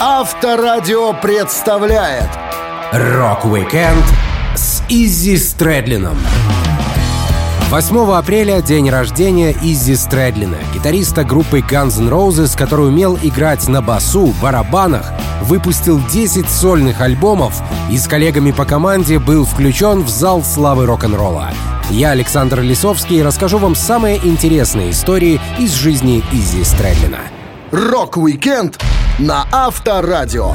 Авторадио представляет Рок-викенд с Иззи Стрэдлином. 8 апреля — день рождения Иззи Стрэдлина, гитариста группы Guns N' Roses, который умел играть на басу, барабанах, выпустил 10 сольных альбомов и с коллегами по команде был включен в зал славы рок-н-ролла. Я, Александр Лисовский, расскажу вам самые интересные истории из жизни Иззи Стрэдлина. Рок-викенд на Авторадио.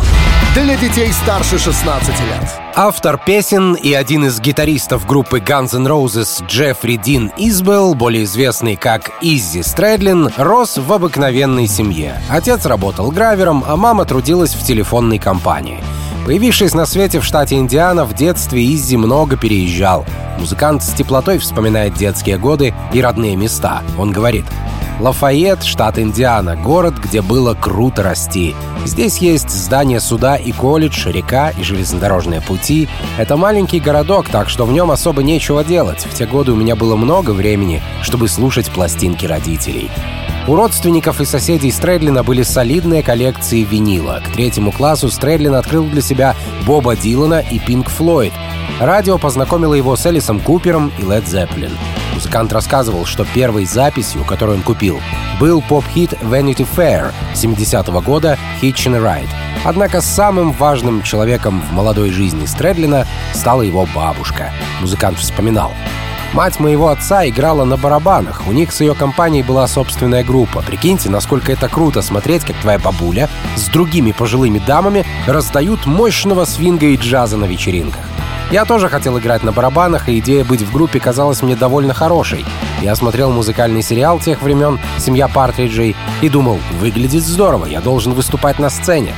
Для детей старше 16 лет. Автор песен и один из гитаристов группы Guns N' Roses Джеффри Дин Избелл, более известный как Иззи Стрэдлин, рос в обыкновенной семье. Отец работал гравером, а мама трудилась в телефонной компании. Появившись на свете в штате Индиана, в детстве Иззи много переезжал. Музыкант с теплотой вспоминает детские годы и родные места. Он говорит, Лафайет, штат Индиана, город, где было круто расти. Здесь есть здание суда и колледж, река и железнодорожные пути. Это маленький городок, так что в нем особо нечего делать. В те годы у меня было много времени, чтобы слушать пластинки родителей. У родственников и соседей Стрэдлина были солидные коллекции винила. К третьему классу Стрэдлин открыл для себя Боба Дилана и Пинк Флойд. Радио познакомило его с Элисом Купером и Лед Зеппелин. Музыкант рассказывал, что первой записью, которую он купил, был поп-хит Vanity Fair 70-го года «Hitch and Ride». Однако самым важным человеком в молодой жизни Стрэдлина стала его бабушка. Музыкант вспоминал. Мать моего отца играла на барабанах. У них с ее компанией была собственная группа. Прикиньте, насколько это круто смотреть, как твоя бабуля с другими пожилыми дамами раздают мощного свинга и джаза на вечеринках. Я тоже хотел играть на барабанах, и идея быть в группе казалась мне довольно хорошей. Я смотрел музыкальный сериал тех времен «Семья Партриджей» и думал, выглядит здорово, я должен выступать на сцене.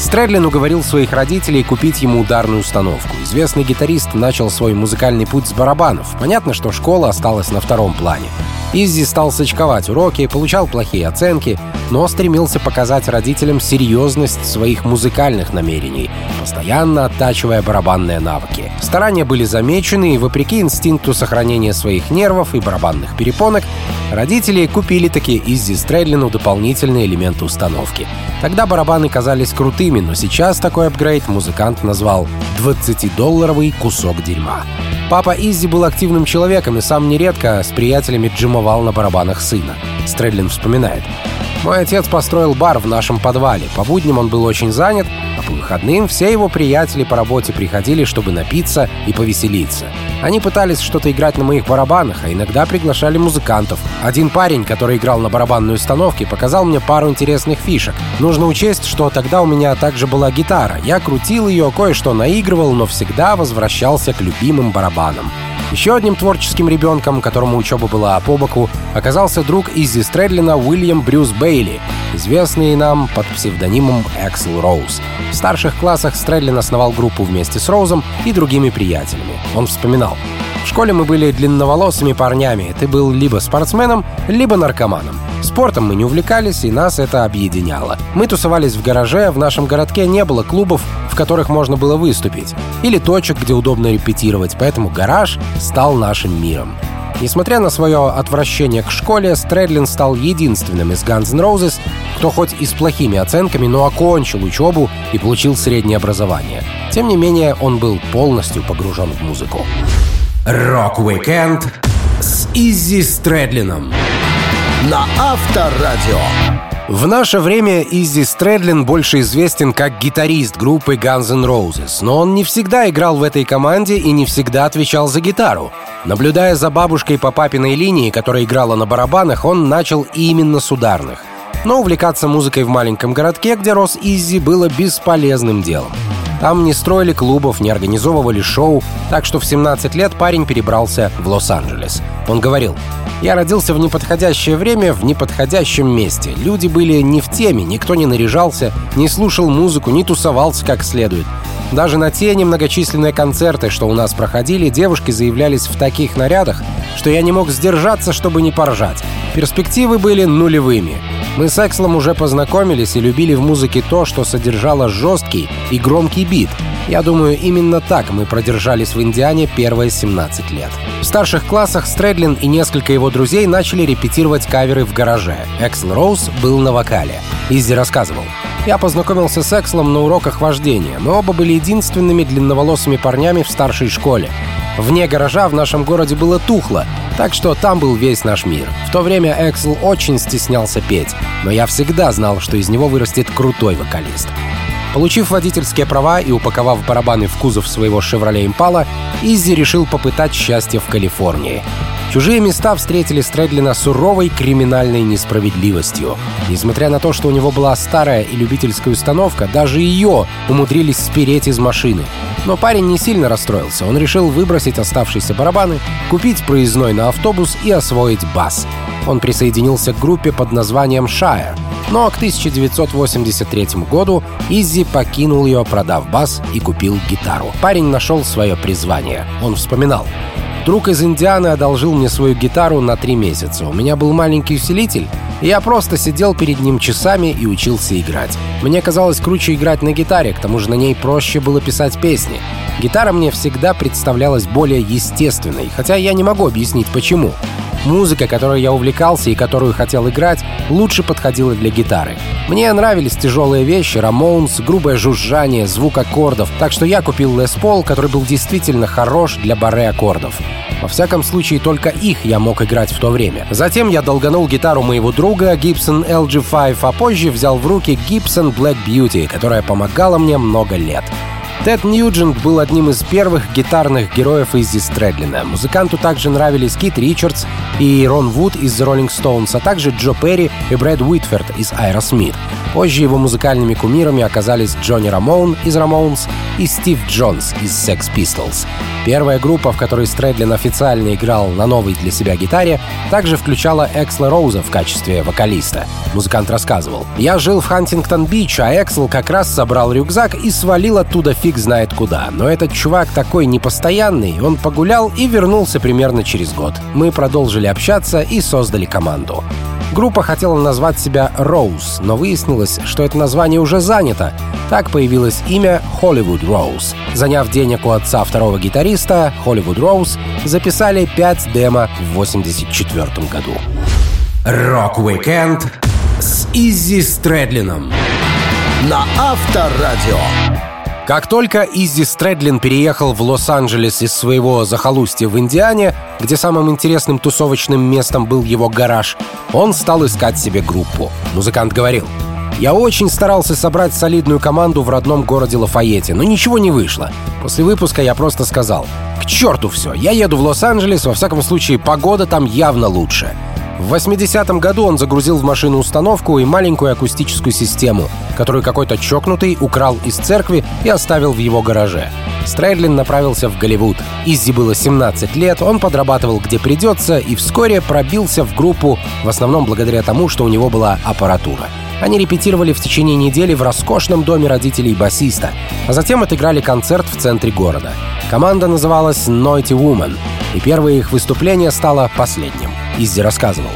Стрэдлин уговорил своих родителей купить ему ударную установку. Известный гитарист начал свой музыкальный путь с барабанов. Понятно, что школа осталась на втором плане. Иззи стал сочковать уроки, получал плохие оценки, но стремился показать родителям серьезность своих музыкальных намерений, постоянно оттачивая барабанные навыки. Старания были замечены, и вопреки инстинкту сохранения своих нервов и барабанных перепонок, родители купили такие Иззи Стрэдлину дополнительные элементы установки. Тогда барабаны казались крутыми, но сейчас такой апгрейд музыкант назвал 20-долларовый кусок дерьма. Папа Иззи был активным человеком и сам нередко с приятелями джимовал на барабанах сына. Стрэдлин вспоминает. Мой отец построил бар в нашем подвале. По будням он был очень занят, а по выходным все его приятели по работе приходили, чтобы напиться и повеселиться. Они пытались что-то играть на моих барабанах, а иногда приглашали музыкантов. Один парень, который играл на барабанной установке, показал мне пару интересных фишек. Нужно учесть, что тогда у меня также была гитара. Я крутил ее, кое-что наигрывал, но всегда возвращался к любимым барабанам. Еще одним творческим ребенком, которому учеба была по боку, оказался друг Изи Стрэдлина Уильям Брюс Бейли, известный нам под псевдонимом Эксел Роуз. В старших классах Стрэдлин основал группу вместе с Роузом и другими приятелями. Он вспоминал. В школе мы были длинноволосыми парнями. Ты был либо спортсменом, либо наркоманом. Спортом мы не увлекались, и нас это объединяло. Мы тусовались в гараже, в нашем городке не было клубов, в которых можно было выступить, или точек, где удобно репетировать, поэтому гараж стал нашим миром. Несмотря на свое отвращение к школе, Стрэдлин стал единственным из Guns N' Roses, кто хоть и с плохими оценками, но окончил учебу и получил среднее образование. Тем не менее, он был полностью погружен в музыку. Рок-викенд с Иззи Стрэдлином на Авторадио. В наше время Иззи Стрэдлин больше известен как гитарист группы Guns N' Roses, но он не всегда играл в этой команде и не всегда отвечал за гитару. Наблюдая за бабушкой по папиной линии, которая играла на барабанах, он начал именно с ударных. Но увлекаться музыкой в маленьком городке, где рос Изи, было бесполезным делом. Там не строили клубов, не организовывали шоу, так что в 17 лет парень перебрался в Лос-Анджелес. Он говорил, «Я родился в неподходящее время, в неподходящем месте. Люди были не в теме, никто не наряжался, не слушал музыку, не тусовался как следует. Даже на те немногочисленные концерты, что у нас проходили, девушки заявлялись в таких нарядах, что я не мог сдержаться, чтобы не поржать. Перспективы были нулевыми. Мы с Экслом уже познакомились и любили в музыке то, что содержало жесткий и громкий бит. Я думаю, именно так мы продержались в Индиане первые 17 лет. В старших классах Стрэдлин и несколько его друзей начали репетировать каверы в гараже. Эксел Роуз был на вокале. Изи рассказывал. Я познакомился с Экслом на уроках вождения. Мы оба были единственными длинноволосыми парнями в старшей школе. Вне гаража в нашем городе было тухло, так что там был весь наш мир. В то время Эксел очень стеснялся петь, но я всегда знал, что из него вырастет крутой вокалист. Получив водительские права и упаковав барабаны в кузов своего «Шевроле Импала», Изи решил попытать счастье в Калифорнии. Чужие места встретили Стрэдлина суровой криминальной несправедливостью. Несмотря на то, что у него была старая и любительская установка, даже ее умудрились спереть из машины. Но парень не сильно расстроился. Он решил выбросить оставшиеся барабаны, купить проездной на автобус и освоить бас. Он присоединился к группе под названием «Шайер», но к 1983 году Изи покинул ее, продав бас и купил гитару. Парень нашел свое призвание. Он вспоминал. Друг из Индианы одолжил мне свою гитару на три месяца. У меня был маленький усилитель, и я просто сидел перед ним часами и учился играть. Мне казалось круче играть на гитаре, к тому же на ней проще было писать песни. Гитара мне всегда представлялась более естественной, хотя я не могу объяснить почему. Музыка, которой я увлекался и которую хотел играть, лучше подходила для гитары. Мне нравились тяжелые вещи, рамоунс, грубое жужжание, звук аккордов, так что я купил Лес Пол, который был действительно хорош для баре аккордов. Во всяком случае, только их я мог играть в то время. Затем я долганул гитару моего друга Gibson LG5, а позже взял в руки Gibson Black Beauty, которая помогала мне много лет. Тед Ньюджент был одним из первых гитарных героев Изи Стрэдлина. Музыканту также нравились Кит Ричардс и Рон Вуд из The Rolling Stones, а также Джо Перри и Брэд Уитфорд из Aerosmith. Позже его музыкальными кумирами оказались Джонни Рамоун из Ramones и Стив Джонс из Sex Pistols. Первая группа, в которой Стрэдлин официально играл на новой для себя гитаре, также включала Эксла Роуза в качестве вокалиста. Музыкант рассказывал. «Я жил в Хантингтон-Бич, а Эксел как раз собрал рюкзак и свалил оттуда фиг знает куда. Но этот чувак такой непостоянный, он погулял и вернулся примерно через год. Мы продолжили общаться и создали команду. Группа хотела назвать себя Rose, но выяснилось, что это название уже занято. Так появилось имя Hollywood Rose. Заняв денег у отца второго гитариста, Hollywood Rose записали 5 демо в 1984 году. Рок-викенд с Иззи Стрэдлином на Авторадио. Как только Иззи Стрэдлин переехал в Лос-Анджелес из своего захолустья в Индиане, где самым интересным тусовочным местом был его гараж, он стал искать себе группу. Музыкант говорил, «Я очень старался собрать солидную команду в родном городе Лафайете, но ничего не вышло. После выпуска я просто сказал, к черту все, я еду в Лос-Анджелес, во всяком случае погода там явно лучше». В 80-м году он загрузил в машину установку и маленькую акустическую систему, которую какой-то чокнутый украл из церкви и оставил в его гараже. Стрэдлин направился в Голливуд. Иззи было 17 лет, он подрабатывал где придется и вскоре пробился в группу, в основном благодаря тому, что у него была аппаратура. Они репетировали в течение недели в роскошном доме родителей басиста, а затем отыграли концерт в центре города. Команда называлась Naughty Woman, и первое их выступление стало последним. Иззи рассказывал.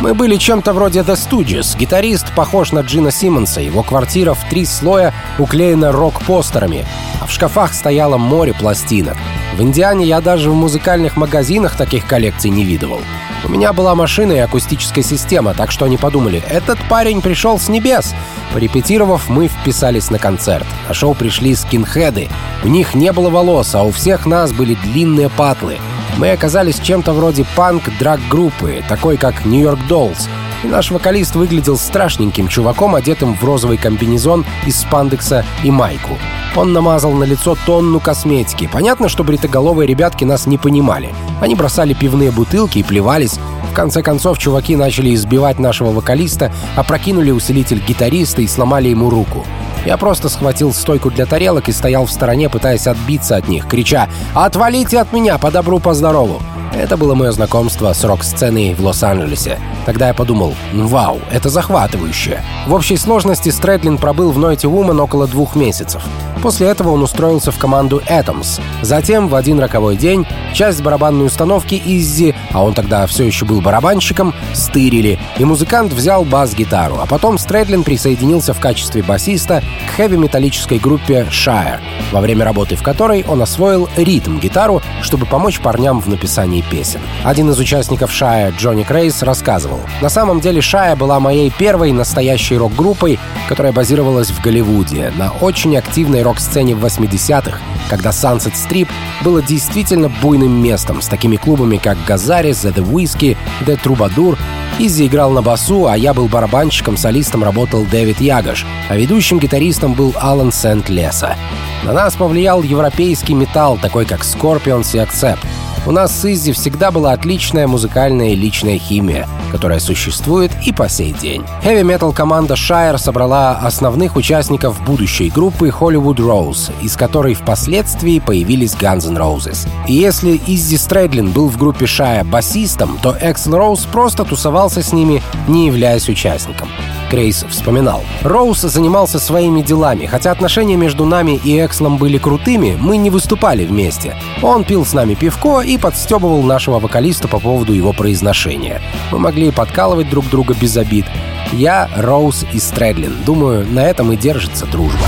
Мы были чем-то вроде The Stooges. Гитарист похож на Джина Симмонса. Его квартира в три слоя уклеена рок-постерами, а в шкафах стояло море пластинок. В Индиане я даже в музыкальных магазинах таких коллекций не видывал. У меня была машина и акустическая система, так что они подумали, этот парень пришел с небес. Порепетировав, мы вписались на концерт. На шоу пришли скинхеды. У них не было волос, а у всех нас были длинные патлы. Мы оказались чем-то вроде панк-драг-группы, такой как Нью-Йорк Dolls. И наш вокалист выглядел страшненьким чуваком, одетым в розовый комбинезон из спандекса и майку. Он намазал на лицо тонну косметики. Понятно, что бритоголовые ребятки нас не понимали. Они бросали пивные бутылки и плевались. В конце концов, чуваки начали избивать нашего вокалиста, опрокинули усилитель гитариста и сломали ему руку. Я просто схватил стойку для тарелок и стоял в стороне, пытаясь отбиться от них, крича «Отвалите от меня, по добру, по здорову!» Это было мое знакомство с рок-сценой в Лос-Анджелесе. Тогда я подумал, вау, это захватывающе. В общей сложности Стрэдлин пробыл в Нойте Woman около двух месяцев. После этого он устроился в команду Atoms. Затем, в один роковой день, часть барабанной установки Иззи, а он тогда все еще был барабанщиком, стырили, и музыкант взял бас-гитару, а потом Стрэдлин присоединился в качестве басиста к хэви-металлической группе Shire, во время работы в которой он освоил ритм-гитару, чтобы помочь парням в написании песен. Один из участников Shire, Джонни Крейс, рассказывал, «На самом деле Shire была моей первой настоящей рок-группой, которая базировалась в Голливуде, на очень активной рок-сцене в 80-х, когда Sunset Strip было действительно буйным местом с такими клубами, как Газарис, The Whiskey, The Troubadour. Изи играл на басу, а я был барабанщиком, солистом работал Дэвид Ягош, а ведущим гитаристом был Алан Сент-Леса. На нас повлиял европейский металл, такой как Scorpions и Accept. У нас с Иззи всегда была отличная музыкальная и личная химия, которая существует и по сей день. Heavy-metal команда Shire собрала основных участников будущей группы Hollywood Rose, из которой впоследствии появились Guns N' Roses. И если Иззи Стрэдлин был в группе Shire басистом, то Эксел Роуз просто тусовался с ними, не являясь участником. Крейс вспоминал. Роуз занимался своими делами. Хотя отношения между нами и Экслом были крутыми, мы не выступали вместе. Он пил с нами пивко и подстебывал нашего вокалиста по поводу его произношения. Мы могли подкалывать друг друга без обид. Я, Роуз и Стрэдлин. Думаю, на этом и держится дружба.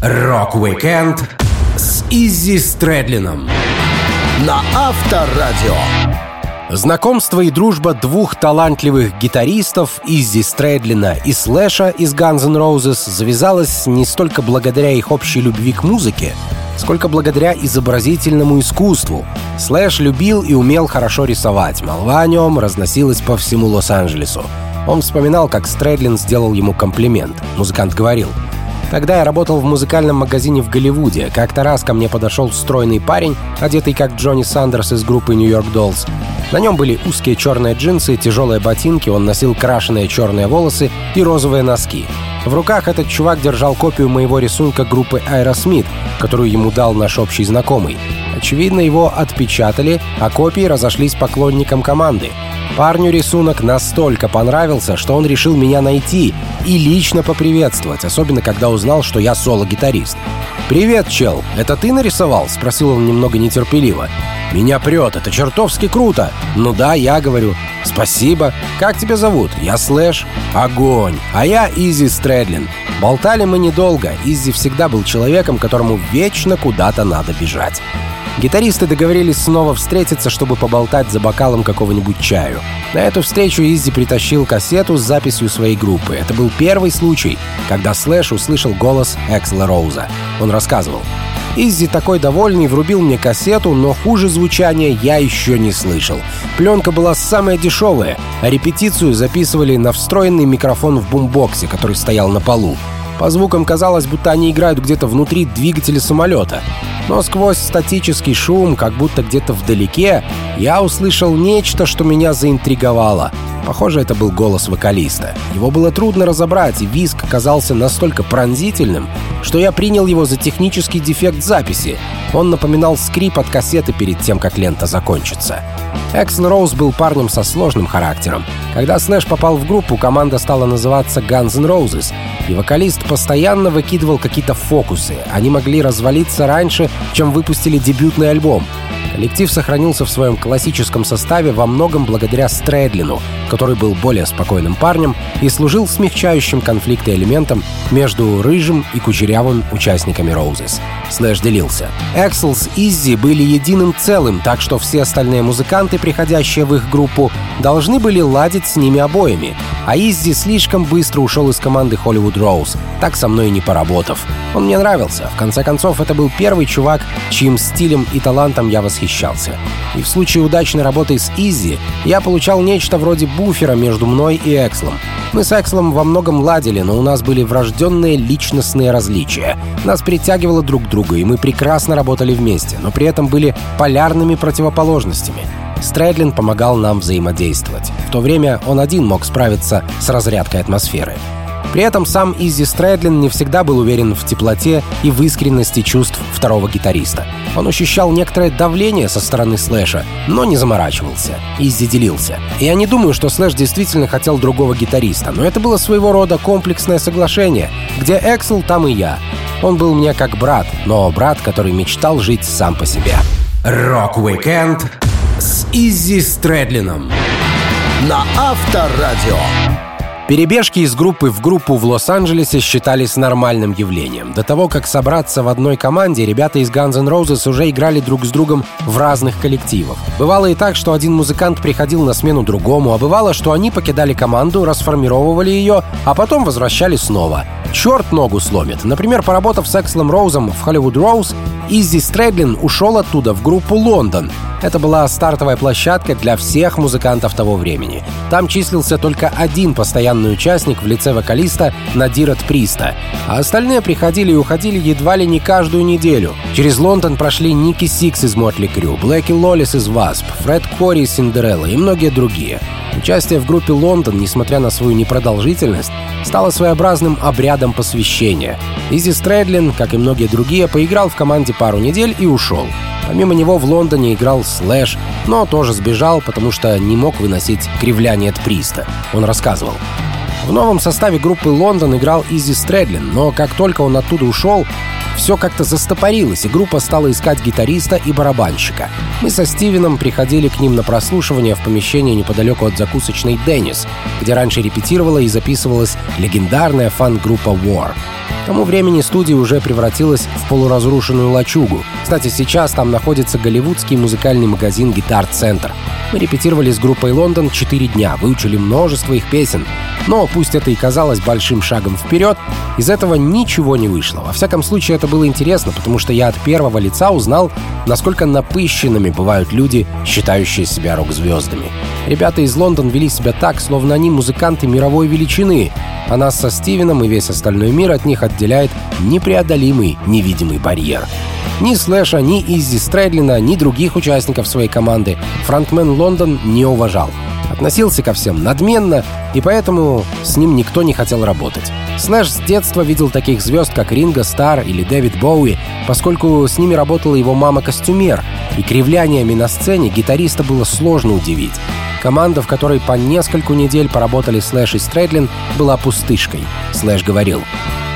Рок-викенд с Иззи Стрэдлином. На Авторадио. Знакомство и дружба двух талантливых гитаристов Иззи Стрэдлина и Слэша из Guns N' Roses завязалась не столько благодаря их общей любви к музыке, сколько благодаря изобразительному искусству. Слэш любил и умел хорошо рисовать, молва о нем разносилась по всему Лос-Анджелесу. Он вспоминал, как Стрэдлин сделал ему комплимент. Музыкант говорил — Тогда я работал в музыкальном магазине в Голливуде. Как-то раз ко мне подошел стройный парень, одетый как Джонни Сандерс из группы New York Dolls. На нем были узкие черные джинсы, тяжелые ботинки, он носил крашеные черные волосы и розовые носки. В руках этот чувак держал копию моего рисунка группы Aerosmith, которую ему дал наш общий знакомый. Очевидно, его отпечатали, а копии разошлись поклонникам команды. Парню рисунок настолько понравился, что он решил меня найти и лично поприветствовать, особенно когда узнал, что я соло-гитарист. «Привет, чел, это ты нарисовал?» — спросил он немного нетерпеливо. «Меня прет, это чертовски круто!» «Ну да, я говорю. Спасибо. Как тебя зовут?» «Я Слэш». «Огонь! А я Иззи Стрэдлин». Болтали мы недолго. Иззи всегда был человеком, которому вечно куда-то надо бежать. Гитаристы договорились снова встретиться, чтобы поболтать за бокалом какого-нибудь чаю. На эту встречу Иззи притащил кассету с записью своей группы. Это был первый случай, когда Слэш услышал голос Эксла Роуза. Он рассказывал. Иззи такой довольный врубил мне кассету, но хуже звучания я еще не слышал. Пленка была самая дешевая, а репетицию записывали на встроенный микрофон в бумбоксе, который стоял на полу. По звукам казалось, будто они играют где-то внутри двигателя самолета. Но сквозь статический шум, как будто где-то вдалеке, я услышал нечто, что меня заинтриговало. Похоже, это был голос вокалиста. Его было трудно разобрать, и виск казался настолько пронзительным, что я принял его за технический дефект записи. Он напоминал скрип от кассеты перед тем, как лента закончится. Эксел Роуз был парнем со сложным характером. Когда Слэш попал в группу, команда стала называться Guns N' Roses, и вокалист постоянно выкидывал какие-то фокусы. Они могли развалиться раньше, чем выпустили дебютный альбом. Коллектив сохранился в своем классическом составе во многом благодаря Стрэдлину, который был более спокойным парнем и служил смягчающим конфликты элементом между рыжим и кучерявым участниками Roses. Слэш делился. Эксел с Иззи были единым целым, так что все остальные музыканты, приходящие в их группу, должны были ладить с ними обоими. А Иззи слишком быстро ушел из команды Hollywood Rose, так со мной не поработав. Он мне нравился. В конце концов, это был первый чувак, чьим стилем и талантом я восхищался. И в случае удачной работы с Иззи я получал нечто вроде буфера между мной и Экслом. Мы с Экслом во многом ладили, но у нас были врожденные личностные различия. Нас притягивало друг к другу, и мы прекрасно работали вместе, но при этом были полярными противоположностями. Стрэдлин помогал нам взаимодействовать. В то время он один мог справиться с разрядкой атмосферы. При этом сам Изи Стрэдлин не всегда был уверен в теплоте и в искренности чувств второго гитариста. Он ощущал некоторое давление со стороны Слэша, но не заморачивался. Иззи делился. Я не думаю, что Слэш действительно хотел другого гитариста, но это было своего рода комплексное соглашение, где Эксел, там и я. Он был мне как брат, но брат, который мечтал жить сам по себе. Рок-викенд с Иззи Стрэдлином на Авторадио. Перебежки из группы в группу в Лос-Анджелесе считались нормальным явлением. До того, как собраться в одной команде, ребята из Guns N' Roses уже играли друг с другом в разных коллективах. Бывало и так, что один музыкант приходил на смену другому, а бывало, что они покидали команду, расформировывали ее, а потом возвращались снова. Черт ногу сломит. Например, поработав с Экслом Роузом в Hollywood Rose, Иззи Стрэдлин ушел оттуда в группу «London». Это была стартовая площадка для всех музыкантов того времени. Там числился только один постоянный участник в лице вокалиста Надира Д'Приста, а остальные приходили и уходили едва ли не каждую неделю. Через Лондон прошли Ники Сикс из Mötley Crüe, Блэки Лоулесс из W.A.S.P., Фред Кори из Cinderella и многие другие. Участие в группе «London», несмотря на свою непродолжительность, стало своеобразным обрядом посвящения. Иззи Стрэдлин, как и многие другие, поиграл в команде пару недель и ушел. Помимо него в London'е играл Слэш, но тоже сбежал, потому что не мог выносить кривляния Д'Приста. Он рассказывал. В новом составе группы «London» играл Иззи Стрэдлин, но как только он оттуда ушел, все как-то застопорилось, и группа стала искать гитариста и барабанщика. Мы со Стивеном приходили к ним на прослушивание в помещении неподалеку от закусочной «Деннис», где раньше репетировала и записывалась легендарная фан-группа «War». К тому времени студия уже превратилась в полуразрушенную лачугу. Кстати, сейчас там находится голливудский музыкальный магазин «Гитар Центр». Мы репетировали с группой «Лондон» 4 дня, выучили множество их песен. Но пусть это и казалось большим шагом вперед, из этого ничего не вышло. Во всяком случае, это было интересно, потому что я от первого лица узнал, насколько напыщенными бывают люди, считающие себя рок-звездами. Ребята из Лондон вели себя так, словно они музыканты мировой величины, а нас со Стивеном и весь остальной мир от них отделяет непреодолимый невидимый барьер. Ни Слэша, ни Иззи Стрэдлина, ни других участников своей команды фронтмен Лондон не уважал. Относился ко всем надменно, и поэтому с ним никто не хотел работать. Слэш с детства видел таких звезд, как Ринго Старр или Дэвид Боуи, поскольку с ними работала его мама-костюмер, и кривляниями на сцене гитариста было сложно удивить. Команда, в которой по нескольку недель поработали Слэш и Стрэдлин, была пустышкой. Слэш говорил,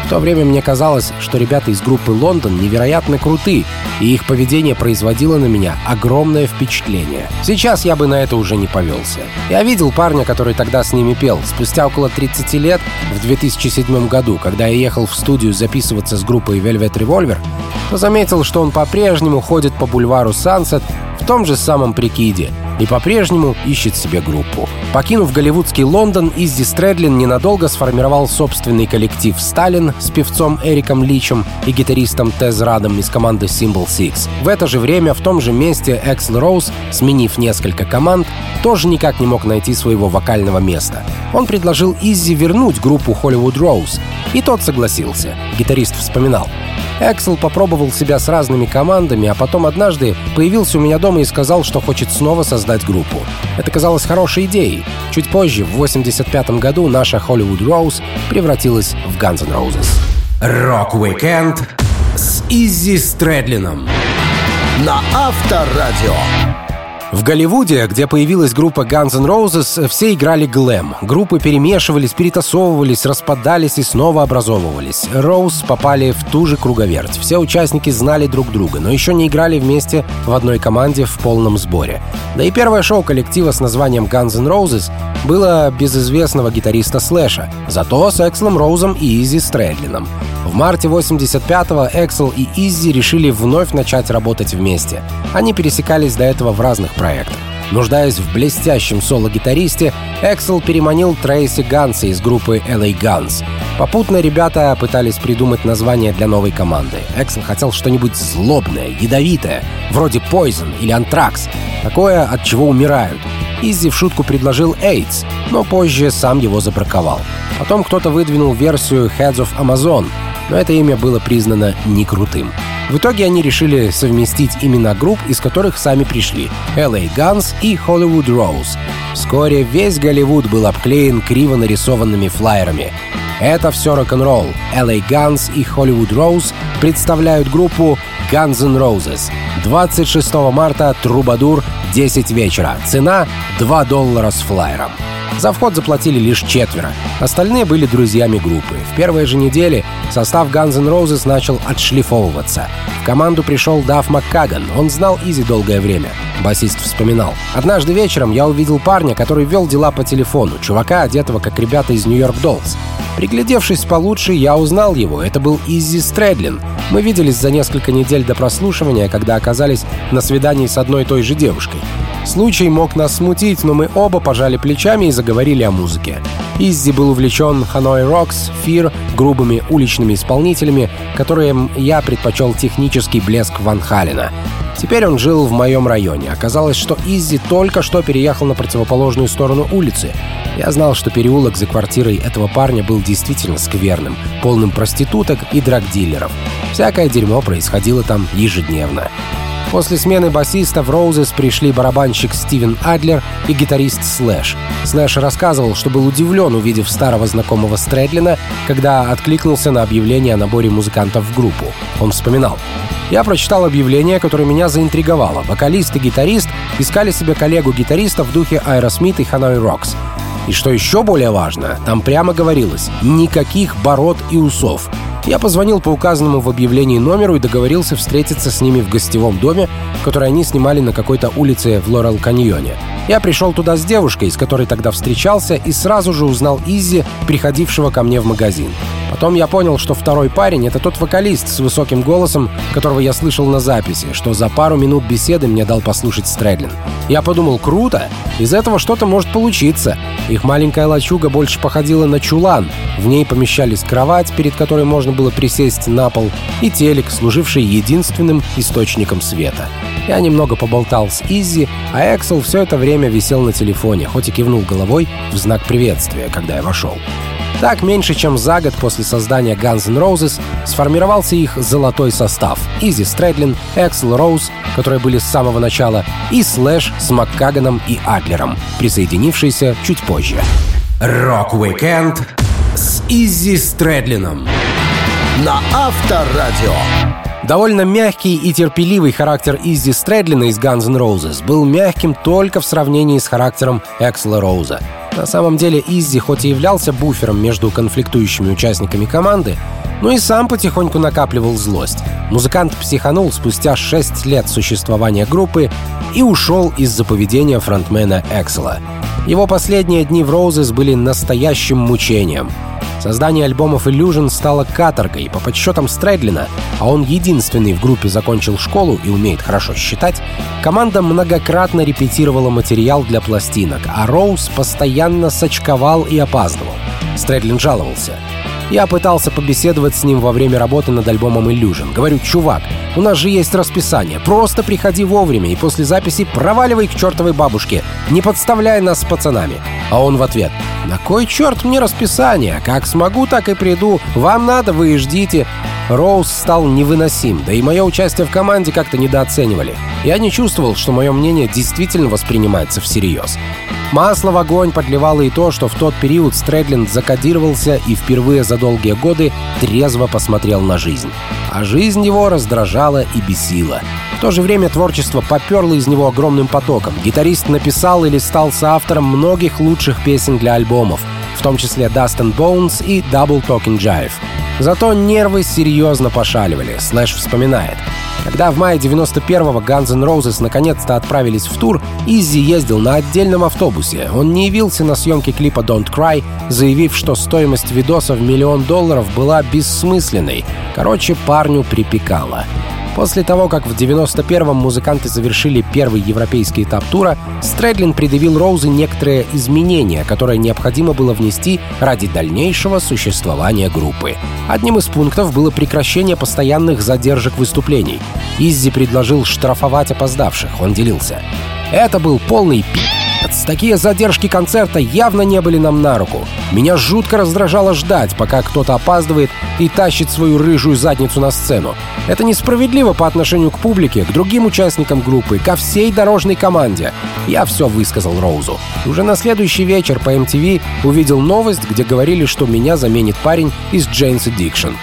в то время мне казалось, что ребята из группы «London» невероятно круты, и их поведение производило на меня огромное впечатление. Сейчас я бы на это уже не повелся. Я видел парня, который тогда с ними пел. Спустя около 30 лет, в 2007 году, когда я ехал в студию записываться с группой Velvet Revolver, то заметил, что он по-прежнему ходит по бульвару Сансет в том же самом прикиде — и по-прежнему ищет себе группу. Покинув голливудский Лондон, Иззи Стрэдлин ненадолго сформировал собственный коллектив «Сталин» с певцом Эриком Личем и гитаристом Тез Радом из команды Symbol Six. В это же время в том же месте Эксел Роуз, сменив несколько команд, тоже никак не мог найти своего вокального места. Он предложил Иззи вернуть группу Hollywood Rose, и тот согласился. Гитарист вспоминал. Эксел попробовал себя с разными командами, а потом однажды появился у меня дома и сказал, что хочет снова создать группу. Это казалось хорошей идеей. Чуть позже, в 85 году, наша Hollywood Rose превратилась в Guns N' Roses. Рок-викенд с Иззи Стрэдлином на Авторадио. В Голливуде, где появилась группа Guns N' Roses, все играли глэм. Группы перемешивались, перетасовывались, распадались и снова образовывались. Роуз попали в ту же круговерть. Все участники знали друг друга, но еще не играли вместе в одной команде в полном сборе. Да и первое шоу коллектива с названием Guns N' Roses было без известного гитариста Слэша, зато с Экслом Роузом и Изи Стрэдлином. В марте 85-го Эксел и Изи решили вновь начать работать вместе. Они пересекались до этого в разных проектах. Нуждаясь в блестящем соло-гитаристе, Эксел переманил Трейси Ганса из группы LA Guns. Попутно ребята пытались придумать название для новой команды. Эксел хотел что-нибудь злобное, ядовитое, вроде Poison или Anthrax, такое, от чего умирают. Изи в шутку предложил AIDS, но позже сам его забраковал. Потом кто-то выдвинул версию Heads of Amazon, но это имя было признано не крутым. В итоге они решили совместить имена групп, из которых сами пришли — LA Guns и Hollywood Rose. Вскоре весь Голливуд был обклеен криво нарисованными флайерами. Это все рок-н-ролл. LA Guns и Hollywood Rose представляют группу Guns N' Roses. 26 марта Трубадур, 10 вечера. Цена 2 доллара с флайером. За вход заплатили лишь четверо. Остальные были друзьями группы. В первые же недели состав Guns N' Roses начал отшлифовываться. В команду пришел Дафф Маккаган. Он знал Иззи долгое время. Басист вспоминал. «Однажды вечером я увидел парня, который вел дела по телефону, чувака, одетого как ребята из New York Dolls. Приглядевшись получше, я узнал его. Это был Иззи Стрэдлин. Мы виделись за несколько недель до прослушивания, когда оказались на свидании с одной и той же девушкой. Случай мог нас смутить, но мы оба пожали плечами и заговорили о музыке. Иззи был увлечен Hanoi Rocks, Fear, грубыми уличными исполнителями, которым я предпочел технический блеск Ван Халена. Теперь он жил в моем районе. Оказалось, что Иззи только что переехал на противоположную сторону улицы. Я знал, что переулок за квартирой этого парня был действительно скверным, полным проституток и драгдилеров. Всякое дерьмо происходило там ежедневно. После смены басиста в Roses пришли барабанщик Стивен Адлер и гитарист Слэш. Слэш рассказывал, что был удивлен, увидев старого знакомого Стрэдлина, когда откликнулся на объявление о наборе музыкантов в группу. Он вспоминал. Я прочитал объявление, которое меня заинтриговало. Вокалист и гитарист искали себе коллегу-гитариста в духе Aerosmith и Hanoi Rocks. И что еще более важно, там прямо говорилось «никаких бород и усов». Я позвонил по указанному в объявлении номеру и договорился встретиться с ними в гостевом доме, который они снимали на какой-то улице в Лорел-каньоне. Я пришел туда с девушкой, с которой тогда встречался, и сразу же узнал Иззи, приходившего ко мне в магазин. Потом я понял, что второй парень — это тот вокалист с высоким голосом, которого я слышал на записи, что за пару минут беседы мне дал послушать Стрэдлин. Я подумал, круто, из этого что-то может получиться. Их маленькая лачуга больше походила на чулан. В ней помещались кровать, перед которой можно было присесть на пол, и телек, служивший единственным источником света. Я немного поболтал с Изи, а Эксел все это время висел на телефоне, хоть и кивнул головой в знак приветствия, когда я вошел. Так, меньше чем за год после создания Guns N' Roses сформировался их золотой состав. Изи Стрэдлин, Эксел Роуз, которые были с самого начала, и Слэш с Маккаганом и Адлером, присоединившиеся чуть позже. Рок-викенд с Иззи Стрэдлином. На Авторадио. Довольно мягкий и терпеливый характер Иззи Стрэдлина из Guns N' Roses был мягким только в сравнении с характером Эксела Роуза. На самом деле Иззи хоть и являлся буфером между конфликтующими участниками команды, но и сам потихоньку накапливал злость. Музыкант психанул спустя 6 лет существования группы и ушел из-за поведения фронтмена Эксела. Его последние дни в Роузес были настоящим мучением — Создание альбомов Illusion стало каторгой. По подсчетам Стрэдлина, а он единственный в группе закончил школу и умеет хорошо считать, команда многократно репетировала материал для пластинок, а Роуз постоянно сочковал и опаздывал. Стрэдлин жаловался — я пытался побеседовать с ним во время работы над альбомом Illusion. Говорю, чувак, у нас же есть расписание. Просто приходи вовремя и после записи проваливай к чертовой бабушке, не подставляя нас с пацанами. А он в ответ, на кой черт мне расписание? Как смогу, так и приду. Вам надо, вы и ждите. Роуз стал невыносим, да и мое участие в команде как-то недооценивали. Я не чувствовал, что мое мнение действительно воспринимается всерьез. Масло в огонь подливало и то, что в тот период Стрэдлин закодировался и впервые за долгие годы трезво посмотрел на жизнь. А жизнь его раздражала и бесила. В то же время творчество поперло из него огромным потоком. Гитарист написал или стал соавтором многих лучших песен для альбомов, в том числе Dust and Bones и Double Talking Jive. Зато нервы серьезно пошаливали, Слэш вспоминает. Когда в мае 91-го Guns N' Roses наконец-то отправились в тур, Изи ездил на отдельном автобусе. Он не явился на съемке клипа Don't Cry, заявив, что стоимость видоса в миллион долларов была бессмысленной. Короче, парню припекало. После того, как в 91-м музыканты завершили первый европейский этап тура, Стрэдлин предъявил Роузы некоторые изменения, которые необходимо было внести ради дальнейшего существования группы. Одним из пунктов было прекращение постоянных задержек выступлений. Иззи предложил штрафовать опоздавших, он делился. Это был полный пи***. Такие задержки концерта явно не были нам на руку. Меня жутко раздражало ждать, пока кто-то опаздывает, и тащит свою рыжую задницу на сцену. Это несправедливо по отношению к публике, к другим участникам группы, ко всей дорожной команде. Я все высказал Роузу. Уже на следующий вечер по MTV увидел новость, где говорили, что меня заменит парень из Jane's Addiction.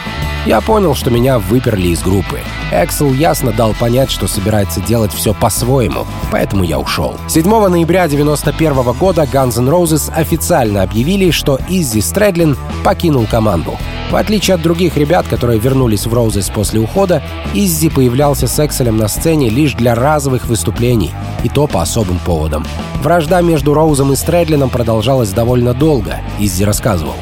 Я понял, что меня выперли из группы. Эксел ясно дал понять, что собирается делать все по-своему, поэтому я ушел. 7 ноября 1991 года Guns N' Roses официально объявили, что Иззи Стрэдлин покинул команду. В отличие от других ребят, которые вернулись в Roses после ухода, Иззи появлялся с Экселем на сцене лишь для разовых выступлений, и то по особым поводам. Вражда между Роузом и Стрэдлином продолжалась довольно долго, Иззи рассказывал.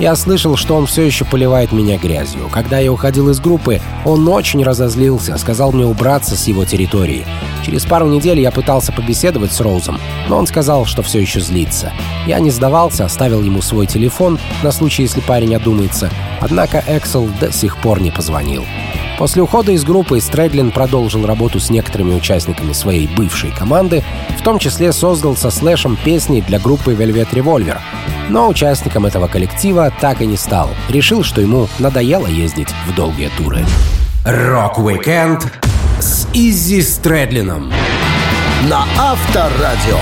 Я слышал, что он все еще поливает меня грязью. Когда я уходил из группы, он очень разозлился, сказал мне убраться с его территории. Через пару недель я пытался побеседовать с Роузом, но он сказал, что все еще злится. Я не сдавался, оставил ему свой телефон на случай, если парень одумается, однако Эксел до сих пор не позвонил. После ухода из группы Стрэдлин продолжил работу с некоторыми участниками своей бывшей команды, в том числе создал со Слэшем песни для группы Velvet Revolver. Но участником этого коллектива так и не стал. Решил, что ему надоело ездить в долгие туры. Рок-викенд с Иззи Стрэдлином на Авторадио.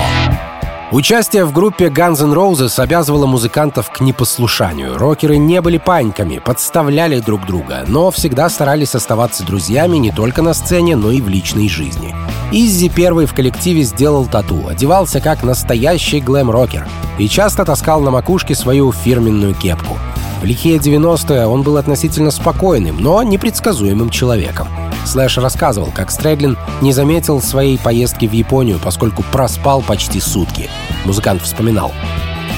Участие в группе Guns N' Roses обязывало музыкантов к непослушанию. Рокеры не были паиньками, подставляли друг друга, но всегда старались оставаться друзьями не только на сцене, но и в личной жизни. Иззи первый в коллективе сделал тату, одевался как настоящий глэм-рокер и часто таскал на макушке свою фирменную кепку. В лихие 90-е он был относительно спокойным, но непредсказуемым человеком. Слэш рассказывал, как Стрэдлин не заметил своей поездки в Японию, поскольку проспал почти сутки. Музыкант вспоминал.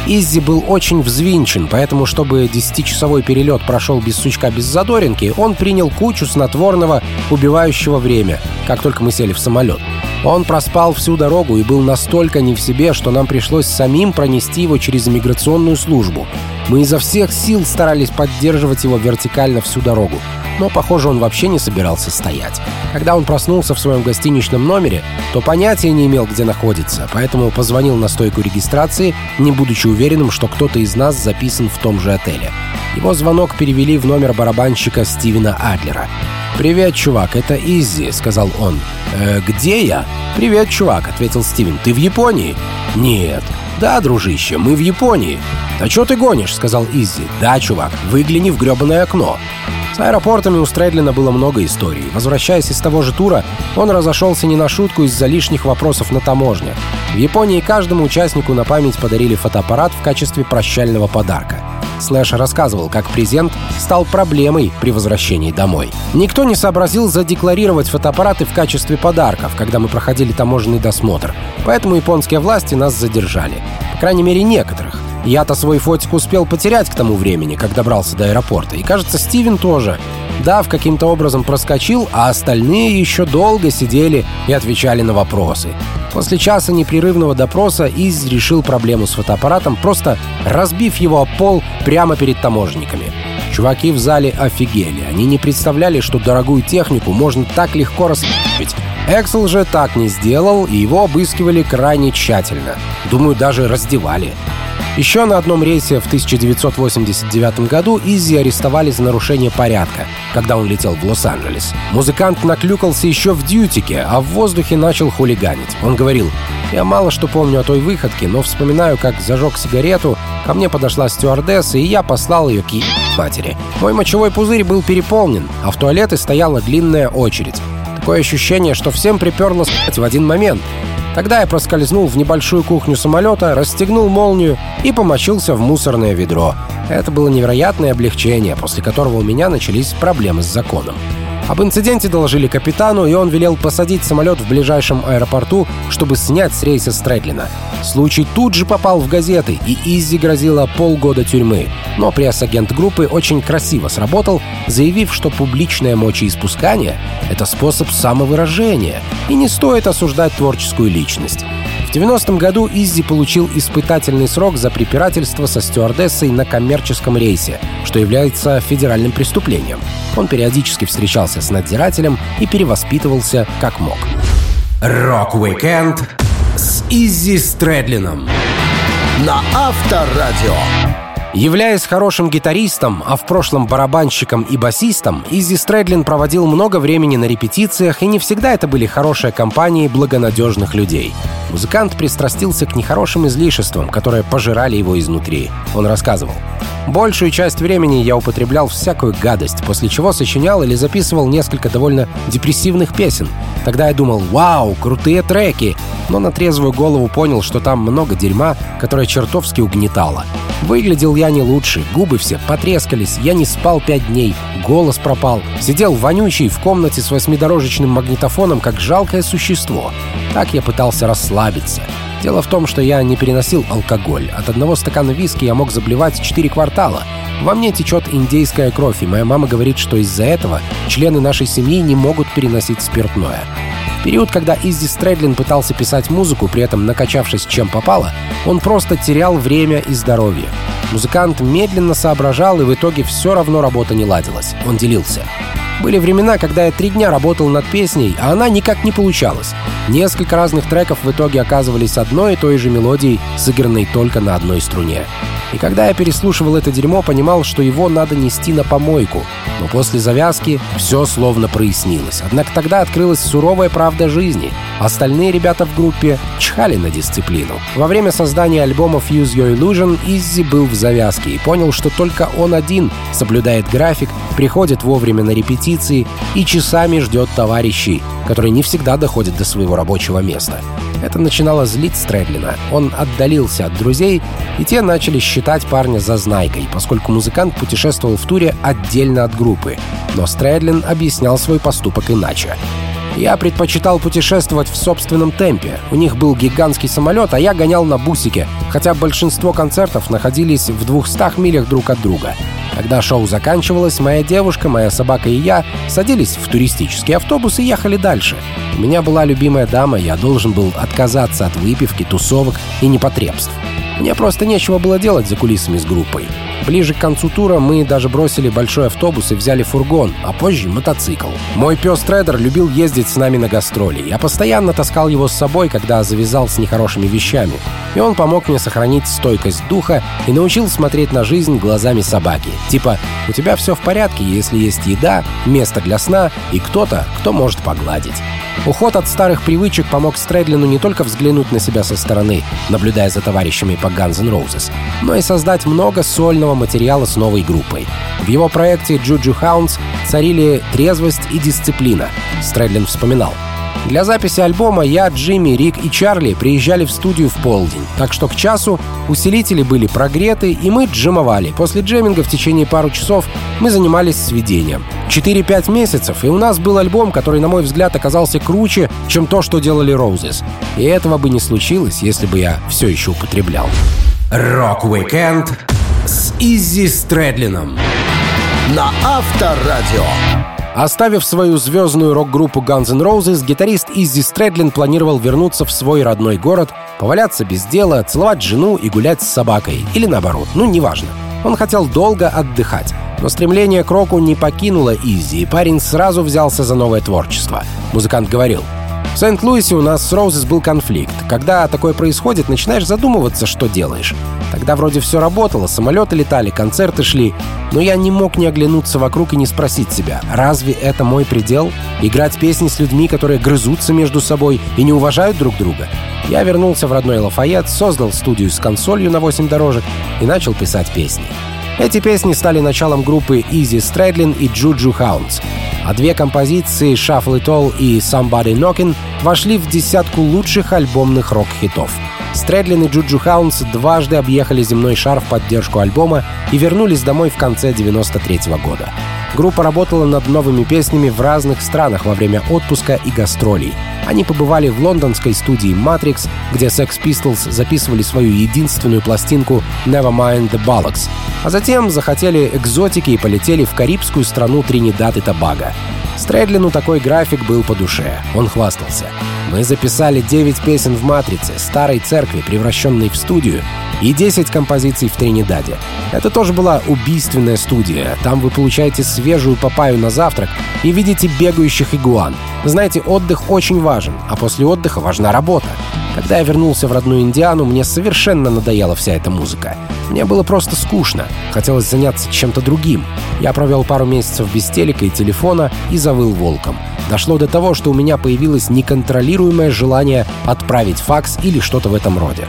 Иззи был очень взвинчен, поэтому, чтобы десятичасовой перелет прошел без сучка, без задоринки, он принял кучу снотворного, убивающего время, как только мы сели в самолет. Он проспал всю дорогу и был настолько не в себе, что нам пришлось самим пронести его через иммиграционную службу. Мы изо всех сил старались поддерживать его вертикально всю дорогу но, похоже, он вообще не собирался стоять. Когда он проснулся в своем гостиничном номере, то понятия не имел, где находится, поэтому позвонил на стойку регистрации, не будучи уверенным, что кто-то из нас записан в том же отеле. Его звонок перевели в номер барабанщика Стивена Адлера. «Привет, чувак, это Иззи», — сказал он. «Э, «Где я?» «Привет, чувак», — ответил Стивен. «Ты в Японии?» «Нет». «Да, дружище, мы в Японии». «Да что ты гонишь?» — сказал Иззи. «Да, чувак, выгляни в гребаное окно». С аэропортами у Стрэдлина было много историй. Возвращаясь из того же тура, он разошелся не на шутку из-за лишних вопросов на таможне. В Японии каждому участнику на память подарили фотоаппарат в качестве прощального подарка. Слэш рассказывал, как презент стал проблемой при возвращении домой. Никто не сообразил задекларировать фотоаппараты в качестве подарков, когда мы проходили таможенный досмотр. Поэтому японские власти нас задержали. По крайней мере, некоторых. Я-то свой фотик успел потерять к тому времени, как добрался до аэропорта. И, кажется, Стивен тоже. Дав каким-то образом проскочил, а остальные еще долго сидели и отвечали на вопросы. После часа непрерывного допроса Из решил проблему с фотоаппаратом, просто разбив его о пол прямо перед таможенниками. Чуваки в зале офигели. Они не представляли, что дорогую технику можно так легко распить. Эксел же так не сделал, и его обыскивали крайне тщательно. Думаю, даже раздевали. Еще на одном рейсе в 1989 году Изи арестовали за нарушение порядка, когда он летел в Лос-Анджелес. Музыкант наклюкался еще в дьютике, а в воздухе начал хулиганить. Он говорил, «Я мало что помню о той выходке, но вспоминаю, как зажег сигарету, ко мне подошла стюардесса, и я послал ее к ей матери. Мой мочевой пузырь был переполнен, а в туалеты стояла длинная очередь. Такое ощущение, что всем приперло в один момент. Тогда я проскользнул в небольшую кухню самолета, расстегнул молнию и помочился в мусорное ведро. Это было невероятное облегчение, после которого у меня начались проблемы с законом. Об инциденте доложили капитану, и он велел посадить самолет в ближайшем аэропорту, чтобы снять с рейса Стрэдлина. Случай тут же попал в газеты, и Изи грозила полгода тюрьмы. Но пресс-агент группы очень красиво сработал, заявив, что публичное мочеиспускание — это способ самовыражения, и не стоит осуждать творческую личность. В 90-м году Иззи получил испытательный срок за препирательство со стюардессой на коммерческом рейсе, что является федеральным преступлением. Он периодически встречался с надзирателем и перевоспитывался как мог. Рок-викенд с Иззи Стрэдлином на Авторадио. Являясь хорошим гитаристом, а в прошлом барабанщиком и басистом, Иззи Стрэдлин проводил много времени на репетициях, и не всегда это были хорошие компании благонадежных людей. Музыкант пристрастился к нехорошим излишествам, которые пожирали его изнутри. Он рассказывал. Большую часть времени я употреблял всякую гадость, после чего сочинял или записывал несколько довольно депрессивных песен. Тогда я думал, вау, крутые треки, но на трезвую голову понял, что там много дерьма, которое чертовски угнетало. Выглядел я не лучше, губы все потрескались, я не спал пять дней, голос пропал, сидел вонючий в комнате с восьмидорожечным магнитофоном, как жалкое существо. Так я пытался расслабиться. Дело в том, что я не переносил алкоголь. От одного стакана виски я мог заблевать четыре квартала. Во мне течет индейская кровь, и моя мама говорит, что из-за этого члены нашей семьи не могут переносить спиртное. В период, когда Изи Стрэдлин пытался писать музыку, при этом накачавшись чем попало, он просто терял время и здоровье. Музыкант медленно соображал, и в итоге все равно работа не ладилась. Он делился. Были времена, когда я три дня работал над песней, а она никак не получалась. Несколько разных треков в итоге оказывались одной и той же мелодией, сыгранной только на одной струне. И когда я переслушивал это дерьмо, понимал, что его надо нести на помойку. Но после завязки все словно прояснилось. Однако тогда открылась суровая правда жизни. Остальные ребята в группе чхали на дисциплину. Во время создания альбома Fuse Your Illusion Иззи был в завязке и понял, что только он один соблюдает график, приходит вовремя на репетиции и часами ждет товарищей, которые не всегда доходят до своего рабочего места. Это начинало злить Стрэдлина. Он отдалился от друзей, и те начали считать парня зазнайкой, поскольку музыкант путешествовал в туре отдельно от группы. Но Стрэдлин объяснял свой поступок иначе. Я предпочитал путешествовать в собственном темпе. У них был гигантский самолет, а я гонял на бусике, хотя большинство концертов находились в 200 милях друг от друга. Когда шоу заканчивалось, моя девушка, моя собака и я садились в туристический автобус и ехали дальше. У меня была любимая дама, я должен был отказаться от выпивки, тусовок и непотребств. Мне просто нечего было делать за кулисами с группой. Ближе к концу тура мы даже бросили большой автобус и взяли фургон, а позже мотоцикл. Мой пес Тредер любил ездить с нами на гастроли. Я постоянно таскал его с собой, когда завязал с нехорошими вещами. И он помог мне сохранить стойкость духа и научил смотреть на жизнь глазами собаки. Типа, у тебя все в порядке, если есть еда, место для сна и кто-то, кто может погладить. Уход от старых привычек помог Стрэдлину не только взглянуть на себя со стороны, наблюдая за товарищами по Guns N' Roses, но и создать много сольного материала с новой группой. В его проекте Juju Hounds царили трезвость и дисциплина. Стрэдлин вспоминал. Для записи альбома я, Джимми, Рик и Чарли приезжали в студию в полдень, так что к часу усилители были прогреты, и мы джимовали. После джеминга в течение пару часов мы занимались сведением. 4-5 месяцев, и у нас был альбом, который, на мой взгляд, оказался круче, чем то, что делали Roses. И этого бы не случилось, если бы я все еще употреблял. Rock-weekend с Иззи Стрэдлином на Авторадио. Оставив свою звездную рок-группу Guns N' Roses, гитарист Иззи Стрэдлин планировал вернуться в свой родной город, поваляться без дела, целовать жену и гулять с собакой. Или наоборот, ну неважно. Он хотел долго отдыхать. Но стремление к року не покинуло Иззи, и парень сразу взялся за новое творчество. Музыкант говорил, в Сент-Луисе у нас с Roses был конфликт. Когда такое происходит, начинаешь задумываться, что делаешь. Тогда вроде все работало, самолеты летали, концерты шли, но я не мог не оглянуться вокруг и не спросить себя, разве это мой предел? Играть песни с людьми, которые грызутся между собой и не уважают друг друга? Я вернулся в родной Лафайет, создал студию с консолью на 8 дорожек и начал писать песни. Эти песни стали началом группы Izzy Stradlin и Ju Ju Hounds, а две композиции Shuffle It All и Somebody Knockin' вошли в десятку лучших альбомных рок-хитов. Стрэдлин и Juju Hounds дважды объехали земной шар в поддержку альбома и вернулись домой в конце 93 -го года. Группа работала над новыми песнями в разных странах во время отпуска и гастролей. Они побывали в лондонской студии Matrix, где Sex Pistols записывали свою единственную пластинку Nevermind the Bollocks, а затем захотели экзотики и полетели в карибскую страну Тринидад и Тобаго. Стрэдлину такой график был по душе. Он хвастался. Мы записали 9 песен в «Матрице», старой церкви, превращенной в студию, и 10 композиций в Тринидаде. Это тоже была убийственная студия. Там вы получаете свежую папаю на завтрак и видите бегающих игуан. Знаете, отдых очень важен, а после отдыха важна работа. Когда я вернулся в родную Индиану, мне совершенно надоела вся эта музыка. Мне было просто скучно. Хотелось заняться чем-то другим. Я провел пару месяцев без телека и телефона и завыл волком. Дошло до того, что у меня появилось неконтролируемое желание отправить факс или что-то в этом роде.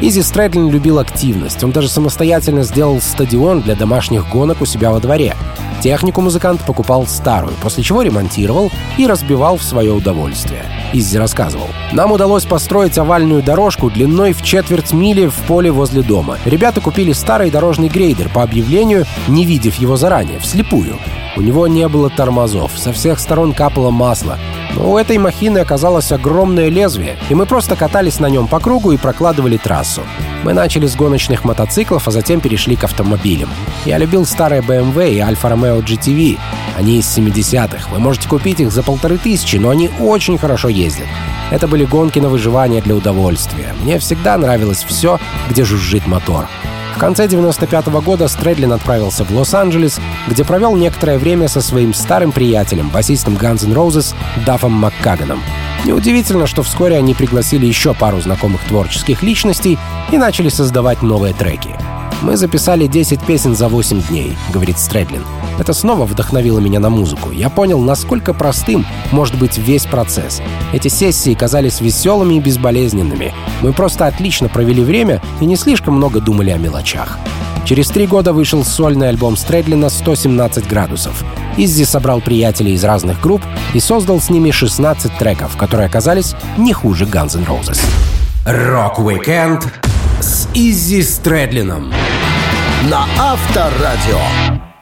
Изи Стрэдлин любил активность. Он даже самостоятельно сделал стадион для домашних гонок у себя во дворе. Технику музыкант покупал старую, после чего ремонтировал и разбивал в свое удовольствие. Иззи рассказывал. «Нам удалось построить овальную дорожку длиной в четверть мили в поле возле дома. Ребята купили старый дорожный грейдер по объявлению, не видев его заранее, вслепую. У него не было тормозов, со всех сторон капало масло. Но у этой махины оказалось огромное лезвие, и мы просто катались на нем по кругу и прокладывали трассу. Мы начали с гоночных мотоциклов, а затем перешли к автомобилям. Я любил старые BMW и Alfa Romeo GTV. Они из 70-х. Вы можете купить их за полторы тысячи, но они очень хорошо ездят. Это были гонки на выживание для удовольствия. Мне всегда нравилось все, где жужжит мотор. В конце 95 -го года Стрэдлин отправился в Лос-Анджелес, где провел некоторое время со своим старым приятелем, басистом Guns N' Roses Даффом Маккаганом. Неудивительно, что вскоре они пригласили еще пару знакомых творческих личностей и начали создавать новые треки. «Мы записали 10 песен за 8 дней», — говорит Стрэдлин. Это снова вдохновило меня на музыку. Я понял, насколько простым может быть весь процесс. Эти сессии казались веселыми и безболезненными. Мы просто отлично провели время и не слишком много думали о мелочах. Через три года вышел сольный альбом Стрэдлина «117 градусов». Иззи собрал приятелей из разных групп и создал с ними 16 треков, которые оказались не хуже Guns N' Roses. Rock-weekend с Иззи Стрэдлином на Авторадио.